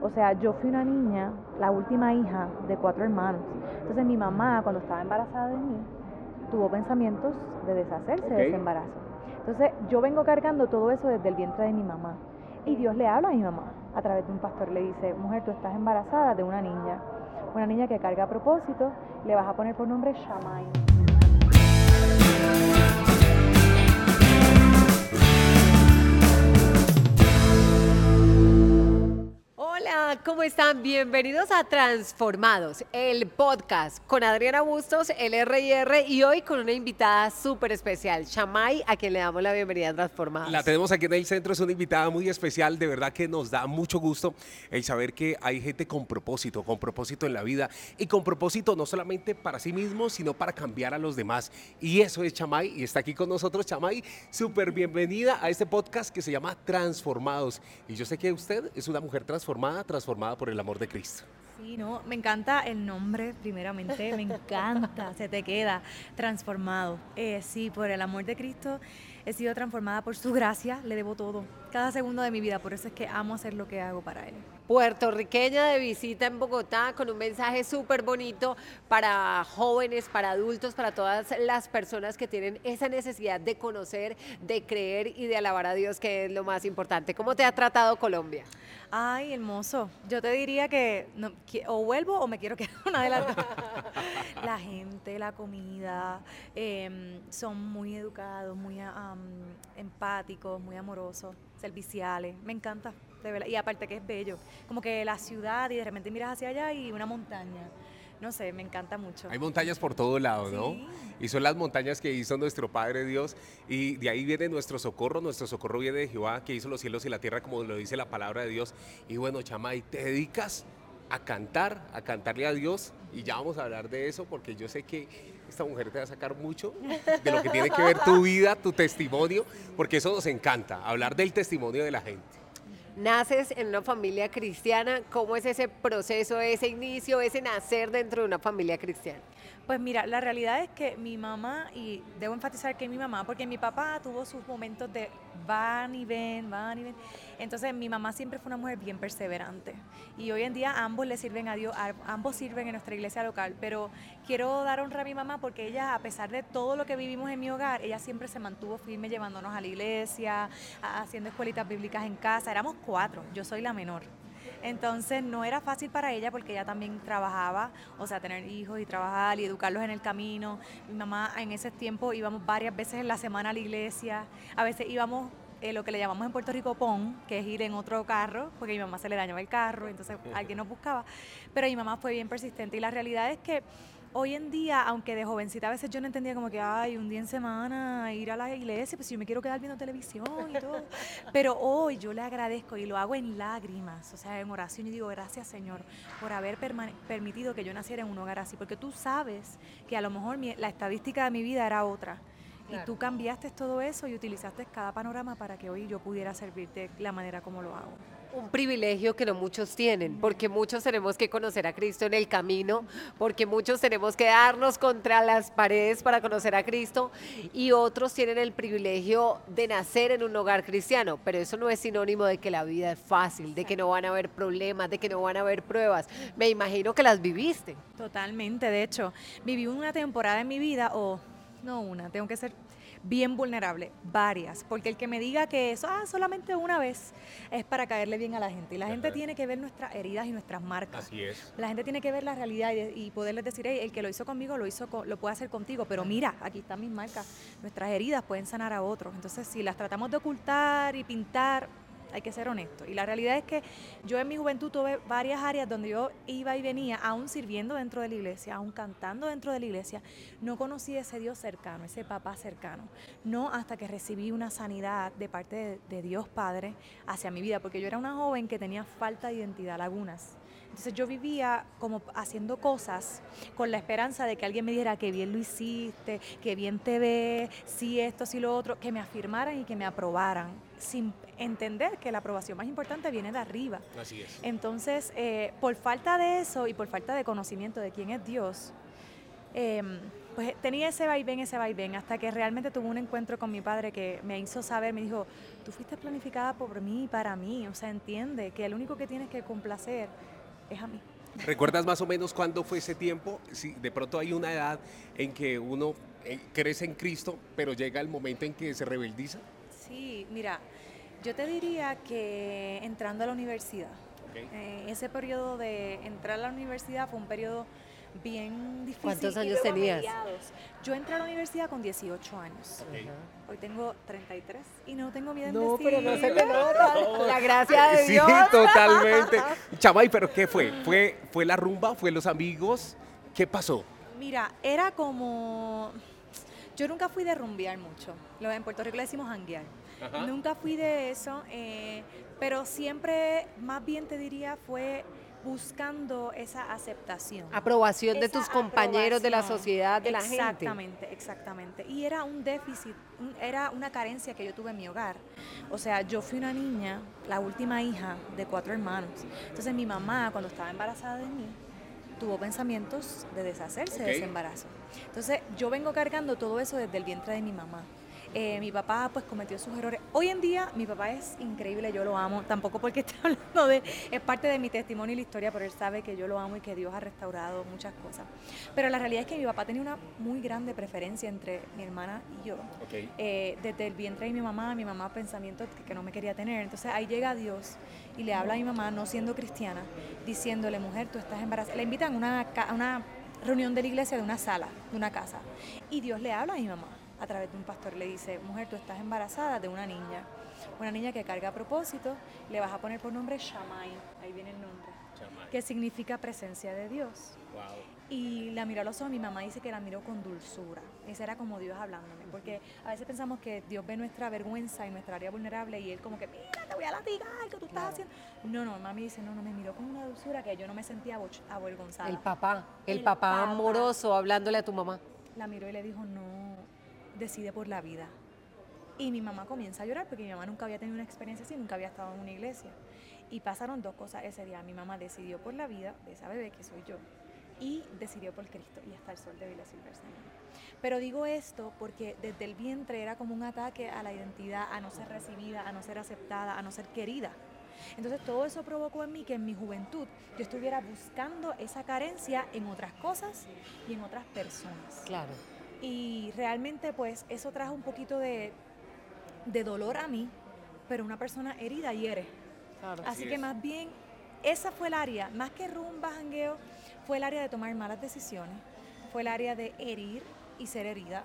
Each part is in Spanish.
O sea, yo fui una niña, la última hija de cuatro hermanos. Entonces mi mamá, cuando estaba embarazada de mí, tuvo pensamientos de deshacerse de ese embarazo. Entonces yo vengo cargando todo eso desde el vientre de mi mamá. Y Dios le habla a mi mamá a través de un pastor. Le dice, mujer, tú estás embarazada de una niña. Una niña que carga a propósito, le vas a poner por nombre Shamay. ¿Cómo están? Bienvenidos a Transformados, el podcast con Adriana Bustos, el RR y hoy con una invitada súper especial, Shamay, a quien le damos la bienvenida a Transformados. La tenemos aquí en el centro, es una invitada muy especial, de verdad que nos da mucho gusto el saber que hay gente con propósito, con propósito en la vida y con propósito no solamente para sí mismo, sino para cambiar a los demás. Y eso es Chamay y está aquí con nosotros Chamay, súper bienvenida a este podcast que se llama Transformados. Y yo sé que usted es una mujer transformada, transformada por el amor de Cristo. Sí, no, me encanta el nombre, primeramente, me encanta, se te queda transformado. Eh, sí, por el amor de Cristo he sido transformada por su gracia, le debo todo, cada segundo de mi vida, por eso es que amo hacer lo que hago para Él. Puertorriqueña de visita en Bogotá con un mensaje súper bonito para jóvenes, para adultos, para todas las personas que tienen esa necesidad de conocer, de creer y de alabar a Dios, que es lo más importante. ¿Cómo te ha tratado Colombia? Ay, hermoso. Yo te diría que, o vuelvo o me quiero quedar una de las dos. la gente, la comida, em, son muy educados, muy empáticos, muy amorosos, serviciales. Me encanta, de verdad. Y aparte que es bello. Como que la ciudad y de repente miras hacia allá y una montaña no sé, me encanta mucho. Hay montañas por todo lado, ¿no? Y son las montañas que hizo nuestro Padre Dios y de ahí viene nuestro socorro, nuestro socorro viene de Jehová que hizo los cielos y la tierra como lo dice la palabra de Dios. Y bueno, Chamay, te dedicas a cantar, a cantarle a Dios y ya vamos a hablar de eso porque yo sé que esta mujer te va a sacar mucho de lo que tiene que ver tu vida, tu testimonio, porque eso nos encanta, hablar del testimonio de la gente naces en una familia cristiana, ¿cómo es ese proceso, ese inicio, ese nacer dentro de una familia cristiana? Pues mira, la realidad es que mi mamá, y debo enfatizar que mi mamá, porque mi papá tuvo sus momentos de van y ven, van y ven. Entonces mi mamá siempre fue una mujer bien perseverante. Y hoy en día ambos le sirven a Dios, ambos sirven en nuestra iglesia local. Pero quiero dar honra a mi mamá porque ella, a pesar de todo lo que vivimos en mi hogar, ella siempre se mantuvo firme llevándonos a la iglesia, haciendo escuelitas bíblicas en casa. Éramos cuatro, yo soy la menor. Entonces no era fácil para ella porque ella también trabajaba, o sea, tener hijos y trabajar y educarlos en el camino. Mi mamá en ese tiempo íbamos varias veces en la semana a la iglesia, a veces íbamos eh, lo que le llamamos en Puerto Rico PON, que es ir en otro carro, porque a mi mamá se le dañaba el carro, entonces alguien nos buscaba. Pero mi mamá fue bien persistente y la realidad es que hoy en día, aunque de jovencita a veces yo no entendía como que, ay, un día en semana ir a la iglesia, pues yo me quiero quedar viendo televisión y todo. Pero hoy yo le agradezco y lo hago en lágrimas, o sea, en oración y digo, gracias Señor por haber permitido que yo naciera en un hogar así, porque tú sabes que a lo mejor la estadística de mi vida era otra. Y tú cambiaste todo eso y utilizaste cada panorama para que hoy yo pudiera servirte la manera como lo hago un privilegio que no muchos tienen, porque muchos tenemos que conocer a Cristo en el camino, porque muchos tenemos que darnos contra las paredes para conocer a Cristo y otros tienen el privilegio de nacer en un hogar cristiano, pero eso no es sinónimo de que la vida es fácil, de que no van a haber problemas, de que no van a haber pruebas. Me imagino que las viviste. Totalmente, de hecho, viví una temporada en mi vida, o no una, tengo que ser bien vulnerable, varias, porque el que me diga que eso, ah, solamente una vez, es para caerle bien a la gente. Y la gente tiene que ver nuestras heridas y nuestras marcas. Así es. La gente tiene que ver la realidad y, poderles decir, el que lo hizo conmigo lo hizo lo puede hacer contigo, pero mira, aquí están mis marcas. Nuestras heridas pueden sanar a otros. Entonces, si las tratamos de ocultar y pintar, hay que ser honesto. Y la realidad es que yo en mi juventud tuve varias áreas donde yo iba y venía, aún sirviendo dentro de la iglesia, aún cantando dentro de la iglesia, no conocí ese Dios cercano, ese papá cercano. No hasta que recibí una sanidad de parte de, de Dios Padre hacia mi vida, porque yo era una joven que tenía falta de identidad, lagunas. Entonces yo vivía como haciendo cosas con la esperanza de que alguien me dijera que bien lo hiciste, que bien te ves, si esto, si lo otro, que me afirmaran y que me aprobaran, sin entender que la aprobación más importante viene de arriba. Así es. Entonces, eh, por falta de eso y por falta de conocimiento de quién es Dios, em, pues tenía ese vaivén, ese vaivén, hasta que realmente tuve un encuentro con mi padre que me hizo saber, me dijo, tú fuiste planificada por mí y para mí, o sea, entiende que el único que tienes que complacer es a mí. ¿Recuerdas más o menos cuándo fue ese tiempo? Si de pronto hay una edad en que uno eh, crece en Cristo, pero llega el momento en que se rebeldiza. Sí, mira, yo te diría que entrando a la universidad, eh, ese periodo de entrar a la universidad fue un periodo bien difícil. ¿Cuántos y años tenías? mediados. Yo entré a la universidad con 18 años. Hoy tengo 33 y no tengo miedo en No, pero no se decirlo. me nota. La gracia de Sí, Dios. totalmente. Chamay, ¿pero qué fue? ¿Fue, fue la rumba? ¿Fue los amigos? ¿Qué pasó? Mira, era como... Yo nunca fui de rumbear mucho. Lo en Puerto Rico le decimos hanguear. Ajá. Nunca fui de eso, eh, pero siempre, más bien te diría, fue buscando esa aceptación. Aprobación de tus compañeros, de la sociedad, de la gente. Exactamente, exactamente. Y era un déficit, un- era una carencia que yo tuve en mi hogar. O sea, yo fui una niña, la última hija de cuatro hermanos. Entonces mi mamá, cuando estaba embarazada de mí, tuvo pensamientos de deshacerse de ese embarazo. Entonces yo vengo cargando todo eso desde el vientre de mi mamá. Eh, mi papá pues cometió sus errores. Hoy en día mi papá es increíble, yo lo amo, tampoco porque esté hablando de, es parte de mi testimonio y la historia, pero él sabe que yo lo amo y que Dios ha restaurado muchas cosas. Pero la realidad es que mi papá tenía una muy grande preferencia entre mi hermana y yo. Ok. Eh, desde el vientre de mi mamá, mi mamá pensamientos que, que no me quería tener. Entonces ahí llega Dios y le habla a mi mamá, no siendo cristiana, diciéndole, mujer, tú estás embarazada. Le invitan a una, a una reunión de la iglesia, de una sala, de una casa. Y Dios le habla a mi mamá a través de un pastor. Le dice, mujer, tú estás embarazada de una niña. Una niña que carga a propósito, le vas a poner por nombre Shamay. Ahí viene el nombre. Que significa presencia de Dios. Y la miró a los ojos, mi mamá dice que la miró con dulzura. Ese era como Dios hablándome, porque a veces pensamos que Dios ve nuestra vergüenza y nuestra área vulnerable y Él como que, mira, te voy a latigar, ¿qué tú estás Claro. haciendo? No, no, mami dice, no, no, me miró con una dulzura que yo no me sentía avergonzada. El papá, el, El papá papá. amoroso hablándole a tu mamá. La miró y le dijo, no, decide por la vida. Y mi mamá comienza a llorar porque mi mamá nunca había tenido una experiencia así, nunca había estado en una iglesia. Y pasaron dos cosas ese día. Mi mamá decidió por la vida de esa bebé que soy yo y decidió por Cristo y hasta el sol de Vila Silverstein. Pero digo esto porque desde el vientre era como un ataque a la identidad, a no ser recibida, a no ser aceptada, a no ser querida. Entonces todo eso provocó en mí que en mi juventud yo estuviera buscando esa carencia en otras cosas y en otras personas. Claro. Y realmente pues eso trajo un poquito de, de dolor a mí, pero una persona herida hiere. claro. Así que es. más bien esa fue el área, más que rumba, jangueo, fue el área de tomar malas decisiones, fue el área de herir y ser herida,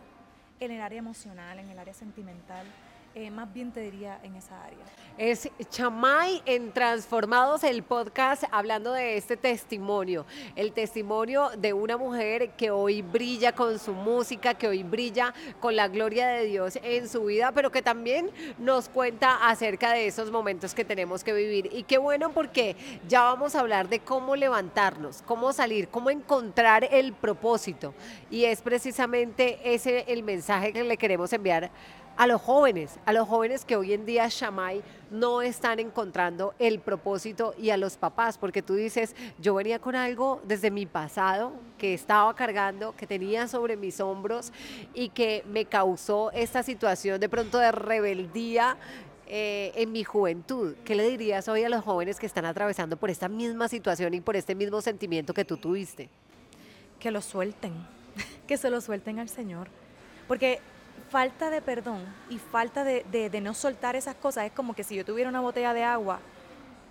en el área emocional, en el área sentimental, eh, más bien te diría en esa área. Es Chamay en Transformados, el podcast hablando de este testimonio, el testimonio de una mujer que hoy brilla con su música, que hoy brilla con la gloria de Dios en su vida, pero que también nos cuenta acerca de esos momentos que tenemos que vivir. Y qué bueno porque ya vamos a hablar de cómo levantarnos, cómo salir, cómo encontrar el propósito. Y es precisamente ese el mensaje que le queremos enviar a los jóvenes, a los jóvenes que hoy en día, Shamay, no están encontrando el propósito y a los papás, porque tú dices, yo venía con algo desde mi pasado que estaba cargando, que tenía sobre mis hombros y que me causó esta situación de pronto de rebeldía eh, en mi juventud. ¿Qué le dirías hoy a los jóvenes que están atravesando por esta misma situación y por este mismo sentimiento que tú tuviste? Que lo suelten, que se lo suelten al Señor. Porque falta de perdón y falta de, de- no soltar esas cosas es como que si yo tuviera una botella de agua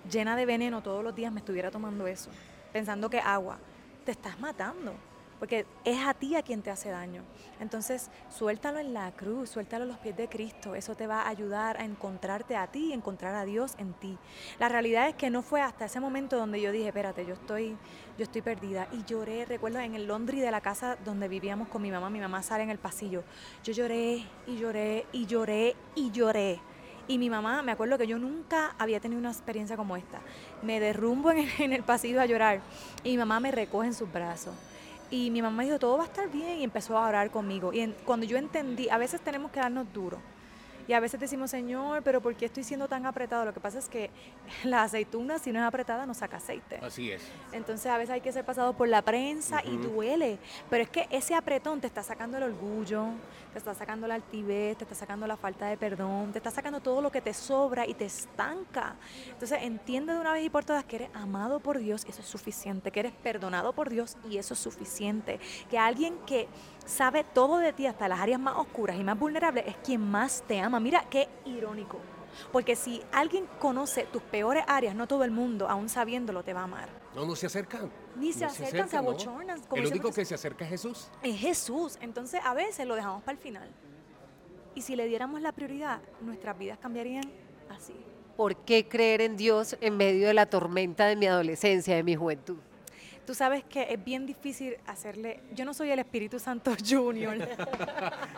llena de veneno todos los días me estuviera tomando eso, pensando que agua, te estás matando, porque es a ti a quien te hace daño. Entonces, suéltalo en la cruz, suéltalo a los pies de Cristo, eso te va a ayudar a encontrarte a ti y encontrar a Dios en ti. La realidad es que no fue hasta ese momento donde yo dije, espérate, yo estoy, yo estoy perdida. Y lloré, recuerdo en el laundry de la casa donde vivíamos con mi mamá, mi mamá sale en el pasillo. Yo lloré y lloré y lloré y lloré. Y mi mamá, me acuerdo que yo nunca había tenido una experiencia como esta. Me derrumbo en el, en el pasillo a llorar y mi mamá me recoge en sus brazos. Y mi mamá dijo, todo va a estar bien y empezó a orar conmigo. Y cuando yo entendí, a veces tenemos que darnos duro. Y a veces decimos, Señor, pero ¿por qué estoy siendo tan apretado? Lo que pasa es que la aceituna, si no es apretada, no saca aceite. Así es. Entonces a veces hay que ser pasado por la prensa y duele. Pero es que ese apretón te está sacando el orgullo, te está sacando la altivez, te está sacando la falta de perdón, te está sacando todo lo que te sobra y te estanca. Entonces entiende de una vez y por todas que eres amado por Dios y eso es suficiente, que eres perdonado por Dios y eso es suficiente. Que alguien que sabe todo de ti, hasta las áreas más oscuras y más vulnerables, es quien más te ama. Mira qué irónico. Porque si alguien conoce tus peores áreas, no todo el mundo, aún sabiéndolo, te va a amar. No, no se acercan. Ni se No acercan, se ¿no? abochornan, como El único que se acerca es Jesús. Es Jesús. Entonces a veces lo dejamos para el final. Y si le diéramos la prioridad, nuestras vidas cambiarían así. ¿Por qué creer en Dios en medio de la tormenta de mi adolescencia, de mi juventud? Tú sabes que es bien difícil hacerle. Yo no soy el Espíritu Santo Junior.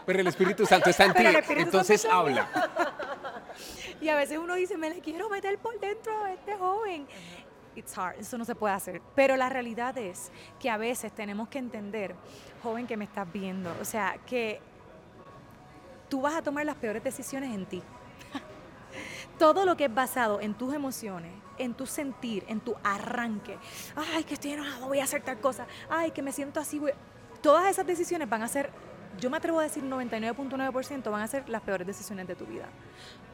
Pero el Espíritu Santo está en ti. Entonces Santo habla. y a veces uno dice, me le quiero meter por dentro a este joven. It's hard, eso no se puede hacer. Pero la realidad es que a veces tenemos que entender, joven que me estás viendo, o sea, que tú vas a tomar las peores decisiones en ti. Todo lo que es basado en tus emociones, en tu sentir, en tu arranque. Ay, que estoy enojado, voy a hacer tal cosa. Ay, que me siento así. Todas esas decisiones van a ser, yo me atrevo a decir 99.9% van a ser las peores decisiones de tu vida.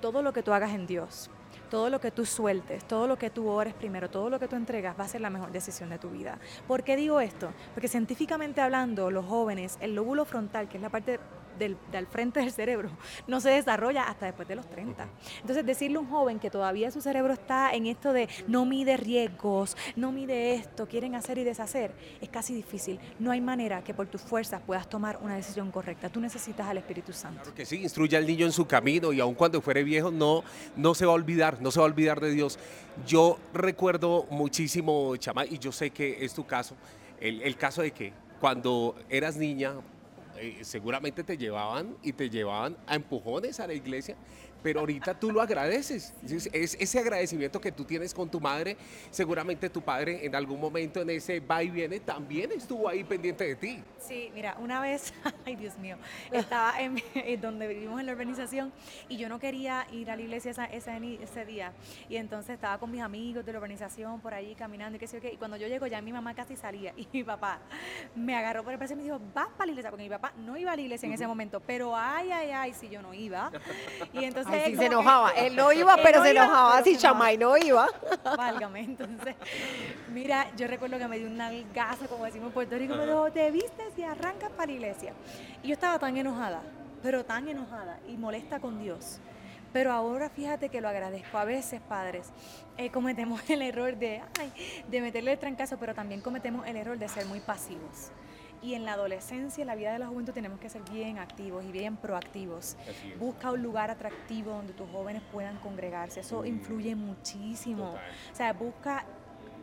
Todo lo que tú hagas en Dios, todo lo que tú sueltes, todo lo que tú ores primero, todo lo que tú entregas va a ser la mejor decisión de tu vida. ¿Por qué digo esto? Porque científicamente hablando, los jóvenes, el lóbulo frontal, que es la parte del, del frente del cerebro, no se desarrolla hasta después de los 30. Entonces, decirle a un joven que todavía su cerebro está en esto de no mide riesgos, no mide esto, quieren hacer y deshacer, es casi difícil. No hay manera que por tus fuerzas puedas tomar una decisión correcta. Tú necesitas al Espíritu Santo. Claro que sí, instruye al niño en su camino y aun cuando fuere viejo no, no se va a olvidar, no se va a olvidar de Dios. Yo recuerdo muchísimo, Chama, y yo sé que es tu caso, el, el caso de que cuando eras niña, eh, seguramente te llevaban y te llevaban a empujones a la iglesia, pero ahorita tú lo agradeces. Es, es ese agradecimiento que tú tienes con tu madre, seguramente tu padre en algún momento en ese va y viene también estuvo ahí pendiente de ti. Sí, mira, una vez, ay Dios mío, estaba en, en donde vivimos en la urbanización y yo no quería ir a la iglesia esa- ese día. Y entonces estaba con mis amigos de la urbanización por allí caminando y qué sé yo qué. Y cuando yo llego ya mi mamá casi salía y mi papá me agarró por el brazo y me dijo, vas para la iglesia, porque mi papá no iba a la iglesia en ese momento, pero ay, ay, ay, si yo no iba. Y entonces Ay, él sí, se que- enojaba. Él no iba, Él pero no se iba, enojaba pero si se. Chamay no iba. Válgame, entonces, mira, yo recuerdo que me dio una algaza, como decimos en Puerto Rico, me dijo, te vistes y arrancas para la iglesia. Y yo estaba tan enojada, pero tan enojada y molesta con Dios. Pero ahora fíjate que lo agradezco. A veces, padres, eh, cometemos el error de, ay, de meterle el trancazo, pero también cometemos el error de ser muy pasivos. Y en la adolescencia, en la vida de la juventud, tenemos que ser bien activos y bien proactivos. Busca un lugar atractivo donde tus jóvenes puedan congregarse. Eso Mm. influye muchísimo. Total. O sea, busca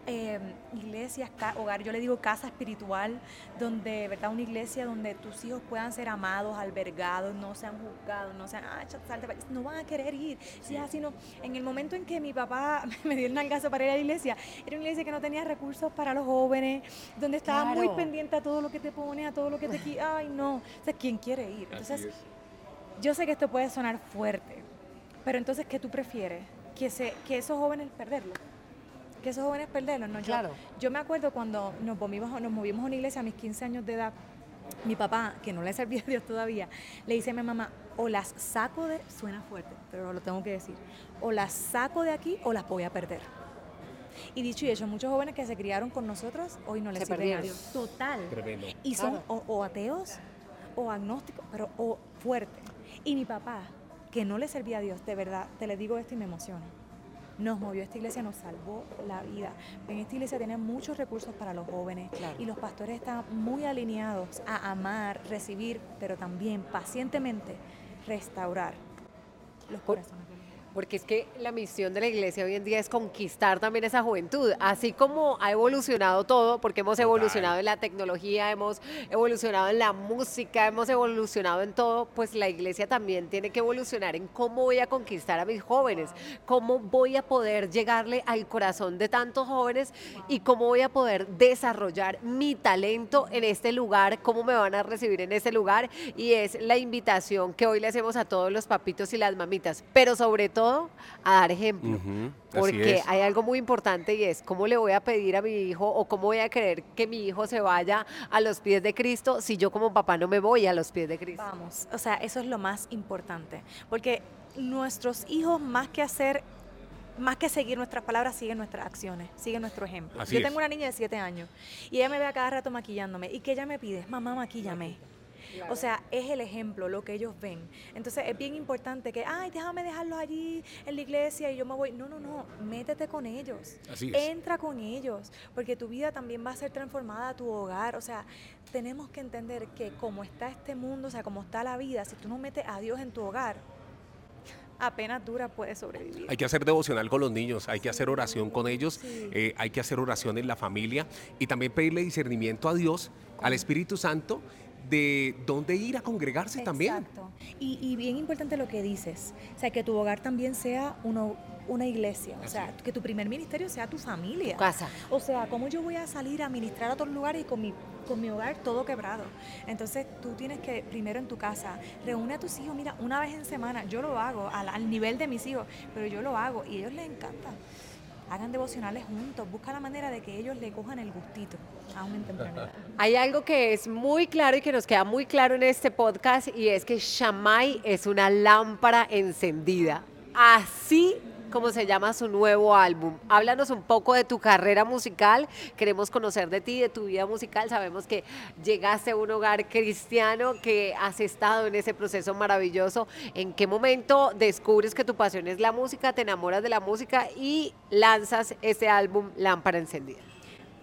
eh, iglesias, hogar, yo le digo casa espiritual, donde, ¿verdad? Una iglesia donde tus hijos puedan ser amados, albergados, no sean juzgados, no sean, ah, salte pa' allá", no van a querer ir. Así, no. En el momento en que mi papá me dio el nalgazo para ir a la iglesia, era una iglesia que no tenía recursos para los jóvenes, donde estaba muy pendiente a todo lo que te pone, a todo lo que te qui- Ay, no. O sea, ¿quién quiere ir? Entonces, es. yo sé que esto puede sonar fuerte, pero entonces, ¿qué tú prefieres? Que, se, que esos jóvenes perderlos. Que esos jóvenes perderlos. No, yo- Claro. Yo, me acuerdo cuando nos movimos, nos movimos a una iglesia a mis 15 años de edad. Mi papá, que no le servía a Dios todavía, le dice a mi mamá, o las saco de, suena fuerte, pero lo tengo que decir, o las saco de aquí o las voy a perder. Y dicho y hecho, muchos jóvenes que se criaron con nosotros hoy no les Se sirven a. Dios. Total. Tremendo. Y son Claro. o, o ateos o agnósticos, pero o fuerte. Y mi papá, que no le servía a Dios, de verdad, te le digo esto y me emociona. Nos movió esta iglesia, nos salvó la vida. En esta iglesia tienen muchos recursos para los jóvenes Claro. y los pastores están muy alineados a amar, recibir, pero también pacientemente restaurar los corazones. Porque es que la misión de la iglesia hoy en día es conquistar también esa juventud, así como ha evolucionado todo, porque hemos evolucionado en la tecnología, hemos evolucionado en la música, hemos evolucionado en todo, pues la iglesia también tiene que evolucionar en cómo voy a conquistar a mis jóvenes, cómo voy a poder llegarle al corazón de tantos jóvenes y cómo voy a poder desarrollar mi talento en este lugar, cómo me van a recibir en este lugar. Y es la invitación que hoy le hacemos a todos los papitos y las mamitas, pero sobre todo a dar ejemplo. Porque hay algo muy importante y es cómo le voy a pedir a mi hijo o cómo voy a querer que mi hijo se vaya a los pies de Cristo si yo como papá no me voy a los pies de Cristo. Vamos, o sea, eso es lo más importante, porque nuestros hijos más que hacer, más que seguir nuestras palabras, siguen nuestras acciones, siguen nuestro ejemplo. Así Yo es. tengo una niña de 7 años y ella me ve a cada rato maquillándome y que ella me pide, mamá, maquíllame. O sea, es el ejemplo, lo que ellos ven. Entonces es bien importante que, ay, déjame dejarlos allí en la iglesia y yo me voy. No, no, no, métete con ellos. Así es. Entra con ellos, porque tu vida también va a ser transformada, tu hogar. O sea, tenemos que entender que como está este mundo, o sea, como está la vida, si tú no metes a Dios en tu hogar, apenas dura puedes sobrevivir. Hay que hacer devocional con los niños, hay que hacer oración con ellos, Sí. eh, hay que hacer oración en la familia y también pedirle discernimiento a Dios, al Espíritu Santo, de dónde ir a congregarse también. Exacto. Y, y bien importante lo que dices, o sea, que tu hogar también sea uno- una iglesia, o Así sea, es. que tu primer ministerio sea tu familia. Tu casa. O sea, ¿cómo yo voy a salir a ministrar a otros lugares y con mi, con mi hogar todo quebrado? Entonces, tú tienes que, primero en tu casa, reúne a tus hijos, mira, una vez en semana, yo lo hago al, al nivel de mis hijos, pero yo lo hago y a ellos les encanta. Hagan devocionales juntos, busca la manera de que ellos le cojan el gustito, aún en temprana edad. Hay algo que es muy claro y que nos queda muy claro en este podcast y es que Shamay es una lámpara encendida. Así como se llama su nuevo álbum. Háblanos un poco de tu carrera musical. Queremos conocer de ti, de tu vida musical. Sabemos que llegaste a un hogar cristiano, que has estado en ese proceso maravilloso. ¿En qué momento descubres que tu pasión es la música, te enamoras de la música y lanzas ese álbum Lámpara Encendida?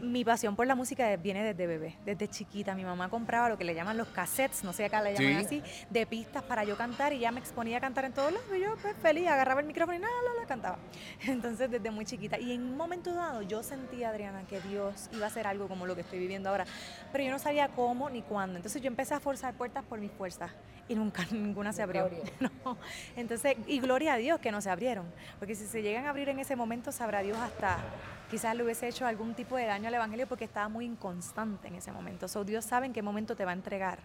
Mi pasión por la música viene desde bebé, desde chiquita. Mi mamá compraba lo que le llaman los cassettes, no sé acá le llaman Sí. así, de pistas para yo cantar y ya me exponía a cantar en todos lados y yo pues feliz, agarraba el micrófono y nada, la, la, cantaba. Entonces desde muy chiquita. Y en un momento dado yo sentía, Adriana, que Dios iba a hacer algo como lo que estoy viviendo ahora, pero yo no sabía cómo ni cuándo. Entonces yo empecé a forzar puertas por mis fuerzas y nunca ninguna se abrió. No. Entonces, y gloria a Dios que no se abrieron, porque si se llegan a abrir en ese momento, sabrá Dios hasta quizás le hubiese hecho algún tipo de daño al Evangelio porque estaba muy inconstante en ese momento. So, Dios sabe en qué momento te va a entregar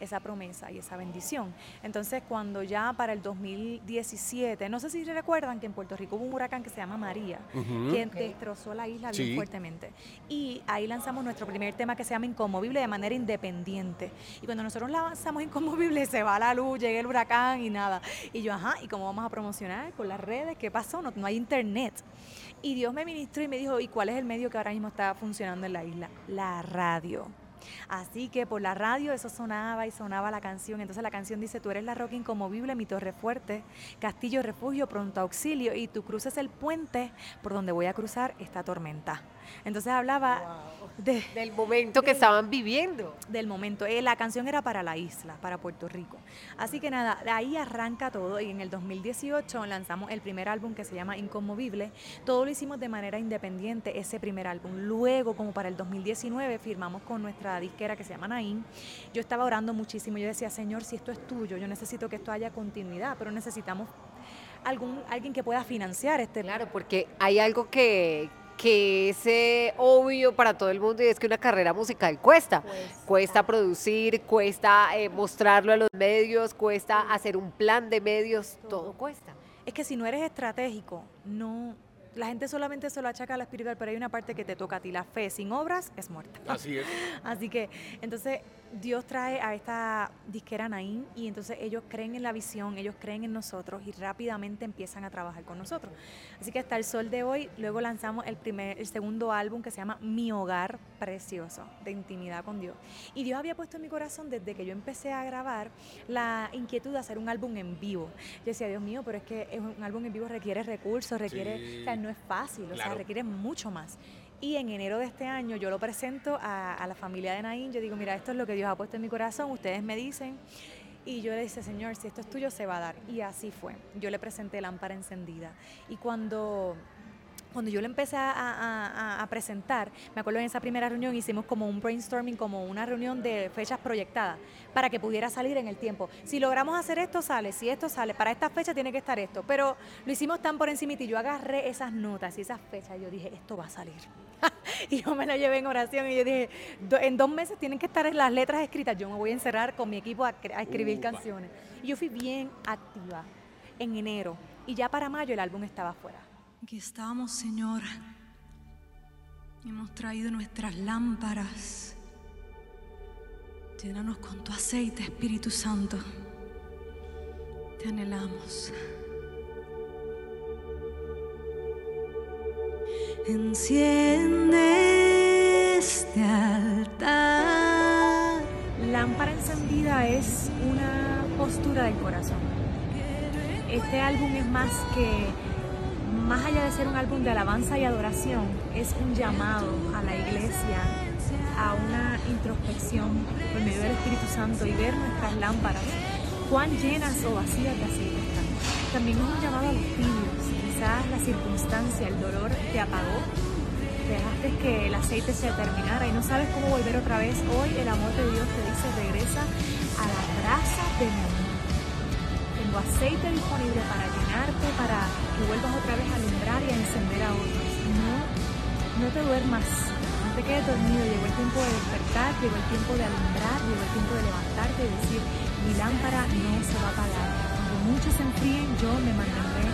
esa promesa y esa bendición. Entonces, cuando ya para el 2017, no sé si recuerdan que en Puerto Rico hubo un huracán que se llama María, Ujú. que destrozó la isla bien Sí. fuertemente. Y ahí lanzamos nuestro primer tema que se llama Inconmovible de manera independiente. Y cuando nosotros lanzamos Inconmovible, se va la luz, llega el huracán y nada. Y yo, ajá, ¿y cómo vamos a promocionar? Por las redes, ¿qué pasó? No, no hay internet. Y Dios me ministró y me dijo, ¿y cuál es el medio que ahora mismo está funcionando en la isla? La radio. Así que por la radio eso sonaba y sonaba la canción. Entonces la canción dice, tú eres la roca inconmovible, mi torre fuerte, castillo refugio, pronto auxilio, y tú cruces el puente por donde voy a cruzar esta tormenta. Entonces hablaba de, Del momento que estaban viviendo. del momento. Eh, la canción era para la isla, para Puerto Rico. Así que nada, de ahí arranca todo y en el 2018 lanzamos el primer álbum que se llama Inconmovible. Todo lo hicimos de manera independiente, ese primer álbum. Luego, como para el 2019, firmamos con nuestra disquera que se llama Naín. Yo estaba orando muchísimo. Yo decía, Señor, si esto es tuyo, yo necesito que esto haya continuidad, pero necesitamos algún, alguien que pueda financiar este Claro, porque hay algo que, que es eh, obvio para todo el mundo y es que una carrera musical cuesta. Cuesta. Cuesta producir, cuesta eh, mostrarlo a los medios, cuesta hacer un plan de medios, todo cuesta. Es que si no eres estratégico, no. La gente solamente se lo achaca a la espiritual, pero hay una parte que te toca a ti. La fe sin obras es muerta. Así es. Así que, entonces, Dios trae a esta disquera Naín y entonces ellos creen en la visión, ellos creen en nosotros y rápidamente empiezan a trabajar con nosotros. Así que hasta el sol de hoy, luego lanzamos el, primer, el segundo álbum que se llama Mi Hogar Precioso, de intimidad con Dios. Y Dios había puesto en mi corazón desde que yo empecé a grabar la inquietud de hacer un álbum en vivo. Yo decía, Dios mío, pero es que un álbum en vivo requiere recursos, requiere, Sí. o sea, no es fácil, o sea, requiere mucho más. Y en enero de este año yo lo presento a, a la familia de Naín. Yo digo, mira, esto es lo que Dios ha puesto en mi corazón. Ustedes me dicen. Y yo le dije, Señor, si esto es tuyo, se va a dar. Y así fue. Yo le presenté lámpara encendida. Y cuando cuando yo le empecé a, presentar, me acuerdo en esa primera reunión hicimos como un brainstorming, como una reunión de fechas proyectadas para que pudiera salir en el tiempo. Si logramos hacer esto, sale. Si esto sale, para esta fecha tiene que estar esto. Pero lo hicimos tan por encima y yo agarré esas notas y esas fechas y yo dije, esto va a salir. y yo me la llevé en oración y yo dije, en dos meses tienen que estar las letras escritas. Yo me voy a encerrar con mi equipo a, escribir canciones. Y yo fui bien activa en enero y ya para mayo el álbum estaba fuera. Aquí estamos, Señor. Hemos traído nuestras lámparas. Llénanos con tu aceite, Espíritu Santo. Te anhelamos. Enciende este altar. Lámpara encendida es una postura del corazón. Este álbum es más que más allá de ser un álbum de alabanza y adoración, es un llamado a la iglesia a una introspección por medio del Espíritu Santo y ver nuestras lámparas, cuán llenas o vacías de aceite están. También es un llamado a los tibios. Quizás la circunstancia, el dolor te apagó, dejaste que el aceite se terminara y no sabes cómo volver otra vez. Hoy el amor de Dios te dice regresa a la brasa de mi. Aceite disponible para llenarte, para que vuelvas otra vez a alumbrar y a encender a otros. No, no te duermas, no te quedes dormido. Llegó el tiempo de despertar, llegó el tiempo de alumbrar, llegó el tiempo de levantarte y decir, mi lámpara no se va a apagar. Cuando muchos se enfríen, yo me mantendré